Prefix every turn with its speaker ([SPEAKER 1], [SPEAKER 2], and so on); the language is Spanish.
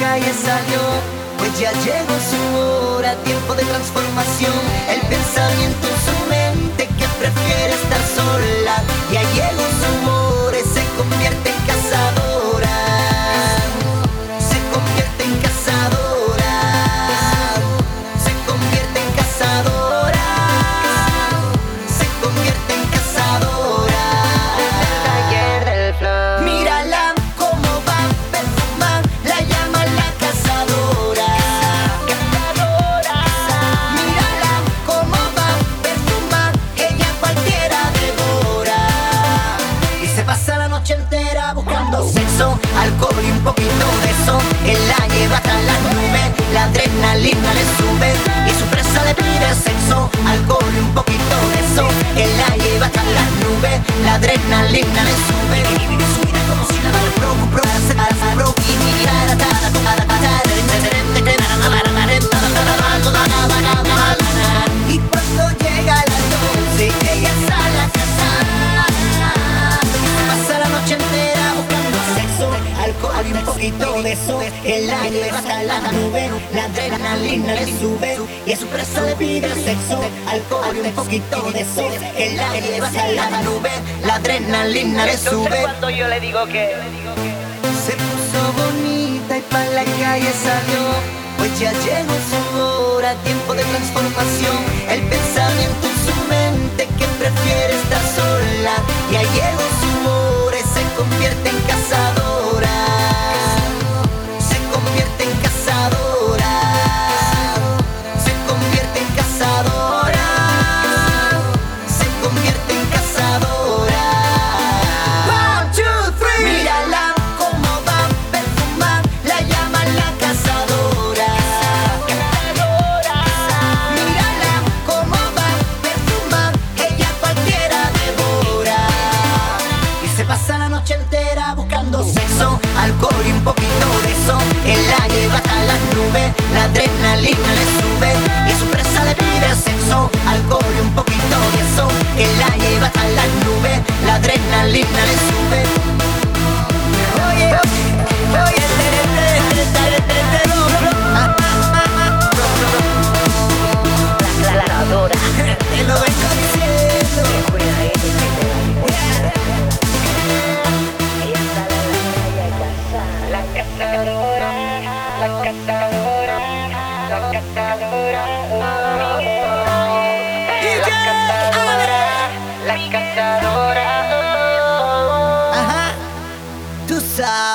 [SPEAKER 1] calle salió. Pues ya llegó su hora, tiempo de transformación. El pensamiento sexo, alcohol y un poquito de eso. Él la lleva hasta las nubes, la adrenalina le sube y su presa le pide sexo, alcohol y un poquito de eso. Él la lleva hasta las nubes, la adrenalina le sube y vive su vida como si nada y un poquito de eso. El aire hasta la nube, la adrenalina le sube. Y a su presa le pide sexo, alcohol y un poquito de eso. El aire hasta la nube, la adrenalina le sube.
[SPEAKER 2] cuando yo le digo que
[SPEAKER 1] Se puso bonita y pa' la calle salió. Pues ya llegó su hora, tiempo de transformación. El pensamiento en su mente que prefiere estar sola. Ya llegó su hora y se convierte en cazadora. Buscando sexo, alcohol y un poquito de eso. Él la lleva hasta las nubes, la adrenalina le sube. Y su presa le pide sexo, alcohol y un poquito de eso. Él la lleva hasta las nubes, la adrenalina le sube.
[SPEAKER 2] Cazadora. oh.
[SPEAKER 1] Ajá, tú sabes.